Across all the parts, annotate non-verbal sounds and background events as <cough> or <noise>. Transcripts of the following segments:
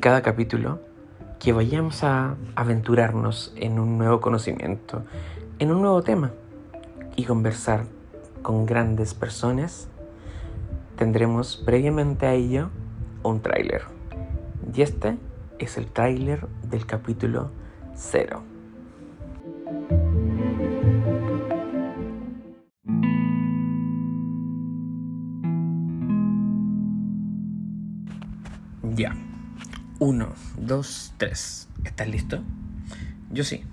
cada capítulo que vayamos a aventurarnos en un nuevo conocimiento, en un nuevo tema y conversar con grandes personas, tendremos previamente a ello un tráiler. Y este es el tráiler del capítulo 0. Ya. Uno, dos, tres. ¿Estás listo? Yo sí.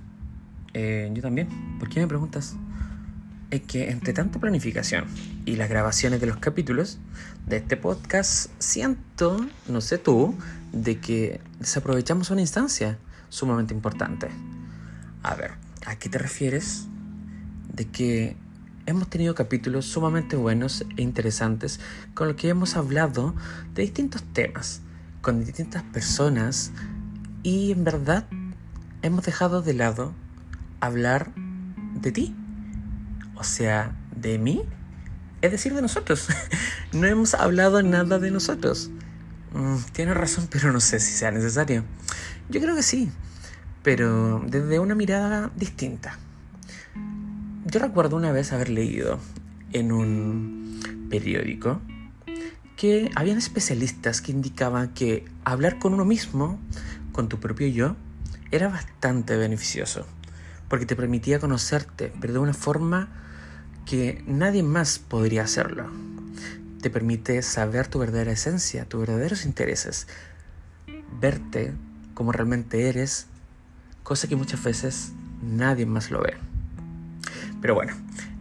Eh, yo también. ¿Por qué me preguntas? Es que entre tanta planificación y las grabaciones de los capítulos de este podcast, siento, no sé tú, de que desaprovechamos una instancia sumamente importante. A ver, ¿a qué te refieres? De que hemos tenido capítulos sumamente buenos e interesantes con los que hemos hablado de distintos temas con distintas personas y en verdad hemos dejado de lado hablar de ti. O sea, de mí. Es decir, de nosotros. <laughs> no hemos hablado nada de nosotros. Mm, tienes razón, pero no sé si sea necesario. Yo creo que sí, pero desde una mirada distinta. Yo recuerdo una vez haber leído en un periódico que habían especialistas que indicaban que hablar con uno mismo, con tu propio yo, era bastante beneficioso, porque te permitía conocerte, pero de una forma que nadie más podría hacerlo. Te permite saber tu verdadera esencia, tus verdaderos intereses, verte como realmente eres, cosa que muchas veces nadie más lo ve. Pero bueno,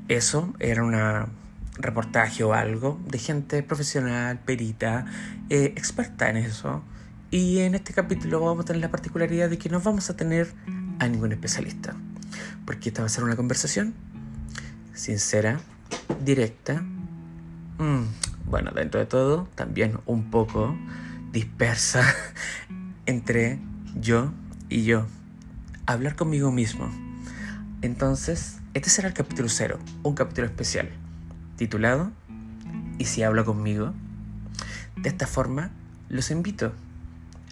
eso era una reportaje o algo de gente profesional, perita, eh, experta en eso. Y en este capítulo vamos a tener la particularidad de que no vamos a tener a ningún especialista. Porque esta va a ser una conversación sincera, directa. Mm, bueno, dentro de todo, también un poco dispersa <laughs> entre yo y yo. Hablar conmigo mismo. Entonces, este será el capítulo cero, un capítulo especial titulado ¿Y si habla conmigo? De esta forma, los invito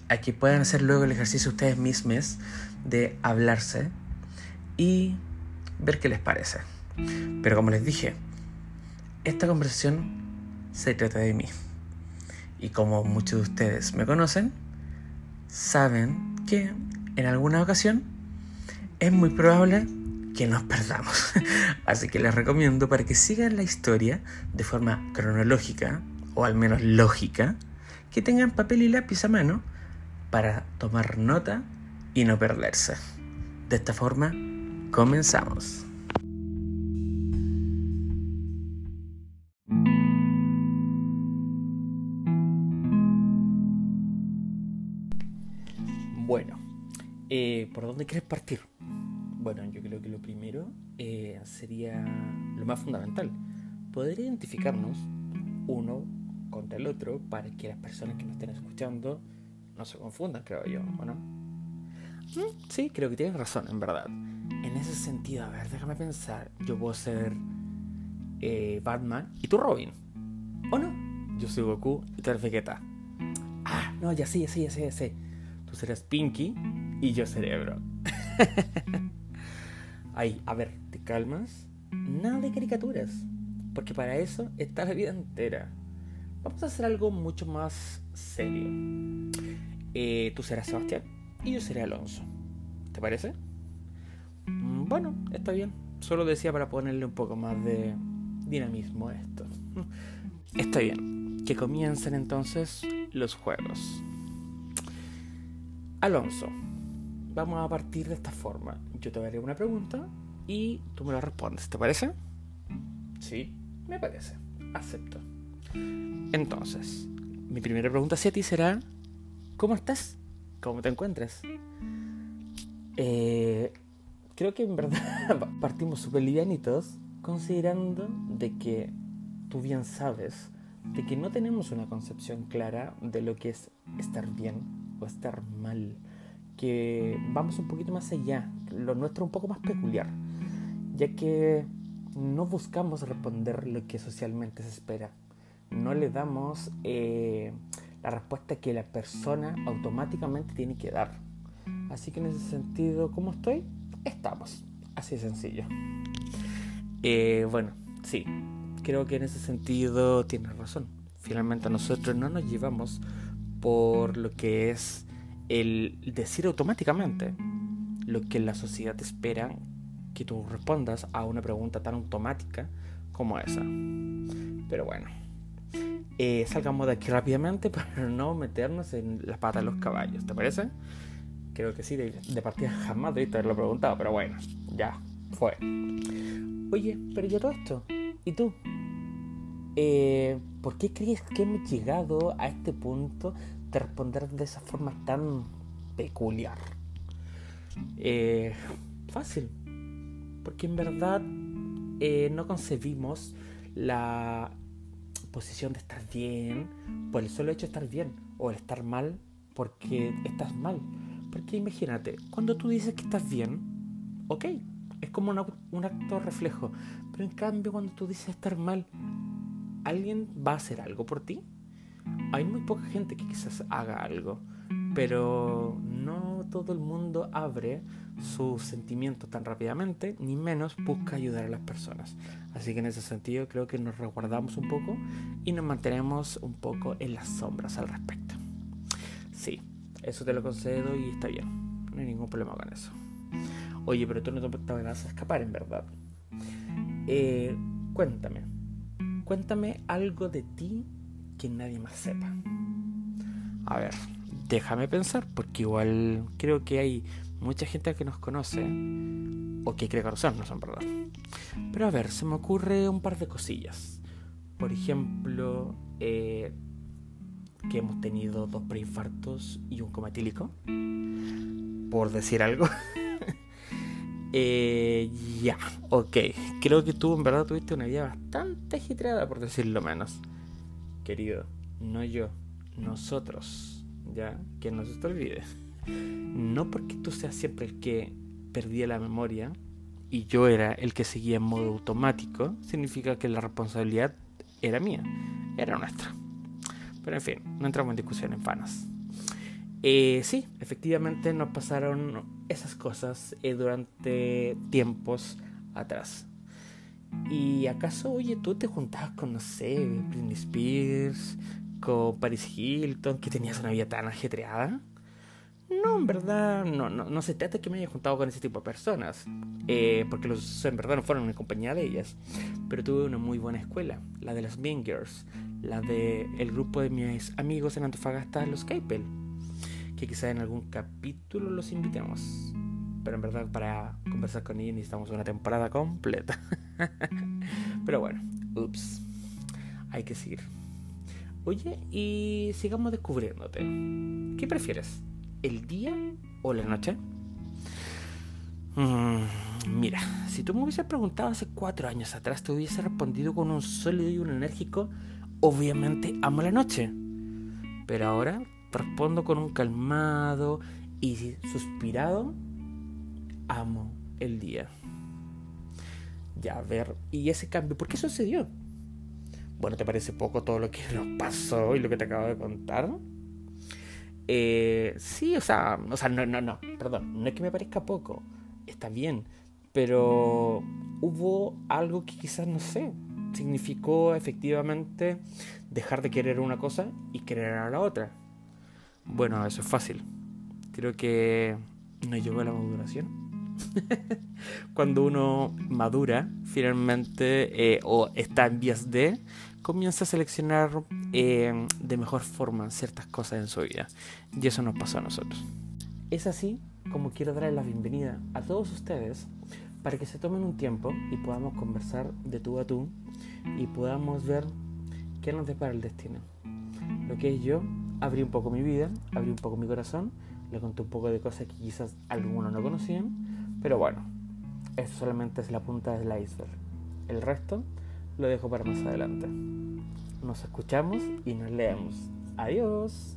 a que puedan hacer luego el ejercicio ustedes mismos de hablarse y ver qué les parece. Pero como les dije, esta conversación se trata de mí. Y como muchos de ustedes me conocen, saben que en alguna ocasión es muy probable que nos perdamos. <laughs> Así que les recomiendo para que sigan la historia de forma cronológica, o al menos lógica, que tengan papel y lápiz a mano para tomar nota y no perderse. De esta forma, comenzamos. Bueno, eh, ¿por dónde quieres partir? Bueno, yo creo que lo primero eh, sería lo más fundamental, poder identificarnos uno contra el otro para que las personas que nos estén escuchando no se confundan, creo yo, ¿o no? Mm, sí, creo que tienes razón, en verdad. En ese sentido, a ver, déjame pensar, yo puedo ser eh, Batman y tú Robin, ¿o no? Yo soy Goku y tú eres Vegeta. Ah, no, ya sé, ya sé, ya sé, ya sé. Tú serás Pinky y yo Cerebro. <laughs> Ay, a ver, ¿te calmas? Nada de caricaturas, porque para eso está la vida entera. Vamos a hacer algo mucho más serio. Eh, tú serás Sebastián y yo seré Alonso. ¿Te parece? Mm, bueno, está bien. Solo decía para ponerle un poco más de dinamismo a esto. <laughs> Está bien. Que comiencen entonces los juegos. Alonso, vamos a partir de esta forma. Yo te haré una pregunta y tú me la respondes. ¿Te parece? Sí, me parece. Acepto. Entonces, mi primera pregunta hacia ti será, ¿cómo estás? ¿Cómo te encuentras? Eh, creo que en verdad <laughs> partimos súper livianitos, considerando de que tú bien sabes de que no tenemos una concepción clara de lo que es estar bien o estar mal que vamos un poquito más allá, lo nuestro un poco más peculiar, ya que no buscamos responder lo que socialmente se espera, no le damos eh, la respuesta que la persona automáticamente tiene que dar. Así que en ese sentido, ¿cómo estoy? Estamos. Así de sencillo. Eh, bueno, sí, creo que en ese sentido tienes razón. Finalmente nosotros no nos llevamos por lo que es el decir automáticamente lo que la sociedad espera que tú respondas a una pregunta tan automática como esa. Pero bueno, eh, salgamos de aquí rápidamente <laughs> para no meternos en las patas de los caballos, ¿te parece? Creo que sí, de, partida jamás debiste haberlo preguntado, pero bueno, ya, fue. Oye, pero yo todo esto, ¿y tú? Eh, ¿Por qué crees que hemos llegado a este punto de responder de esa forma tan peculiar? Eh, fácil, porque en verdad eh, no concebimos la posición de estar bien por el solo hecho de estar bien o el estar mal porque estás mal. Porque imagínate, cuando tú dices que estás bien, ok, es como un acto reflejo. Pero en cambio, cuando tú dices estar mal, ¿alguien va a hacer algo por ti? Hay muy poca gente que quizás haga algo, pero no todo el mundo abre sus sentimientos tan rápidamente, ni menos busca ayudar a las personas. Así que en ese sentido creo que nos resguardamos un poco y nos mantenemos un poco en las sombras al respecto. Sí, eso te lo concedo y está bien. No hay ningún problema con eso. Oye, pero tú no te vas a escapar en verdad. Eh, cuéntame. Cuéntame algo de ti que nadie más sepa. A ver, déjame pensar, porque igual creo que hay mucha gente que nos conoce o que cree conocernos en verdad. Pero a ver, se me ocurre un par de cosillas. Por ejemplo, eh, que hemos tenido dos preinfartos y un coma etílico. Por decir algo. <laughs> eh, ya, ok. Creo que tú en verdad tuviste una vida bastante agitreada, por decirlo menos. Querido, no yo, nosotros. Ya, que no se te olvide. No porque tú seas siempre el que perdía la memoria y yo era el que seguía en modo automático, significa que la responsabilidad era mía, era nuestra. Pero en fin, no entramos en discusiones vanas. Eh, sí, efectivamente nos pasaron esas cosas eh, durante tiempos atrás. ¿Y acaso, oye, tú te juntabas con, no sé, Britney Spears, con Paris Hilton, que tenías una vida tan ajetreada? No, en verdad, no, no, no se trata de que me haya juntado con ese tipo de personas, eh, porque en verdad no fueron en compañía de ellas, pero tuve una muy buena escuela, la de las Mean Girls, la de el grupo de mis amigos en Antofagasta, los Capel, que quizá en algún capítulo los invitemos. Pero en verdad para conversar con ellos necesitamos una temporada completa. <laughs> Pero bueno, ups. Hay que seguir. Oye, y sigamos descubriéndote. ¿Qué prefieres? ¿El día o la noche? Mm, mira, si tú me hubieses preguntado hace cuatro años atrás, te hubiese respondido con un sólido y un enérgico obviamente amo la noche. Pero ahora respondo con un calmado y suspirado, amo el día. Ya, a ver, ¿y ese cambio por qué sucedió? Bueno, ¿te parece poco todo lo que <laughs> nos pasó y lo que te acabo de contar? Eh, sí, o sea, o sea, no, no, no, perdón, no es que me parezca poco, está bien, pero hubo algo que quizás no sé, significó efectivamente dejar de querer una cosa y querer a la otra. Bueno, eso es fácil. Creo que no llegó a la maduración. <laughs> Cuando uno madura, finalmente, eh, o está en vías de, comienza a seleccionar eh, de mejor forma ciertas cosas en su vida. Y eso nos pasó a nosotros. Es así como quiero darle la bienvenida a todos ustedes para que se tomen un tiempo y podamos conversar de tú a tú y podamos ver qué nos depara el destino. Lo que es yo, abrí un poco mi vida, abrí un poco mi corazón, le conté un poco de cosas que quizás algunos no conocían, pero bueno, eso solamente es la punta del iceberg. El resto lo dejo para más adelante. Nos escuchamos y nos leemos. Adiós.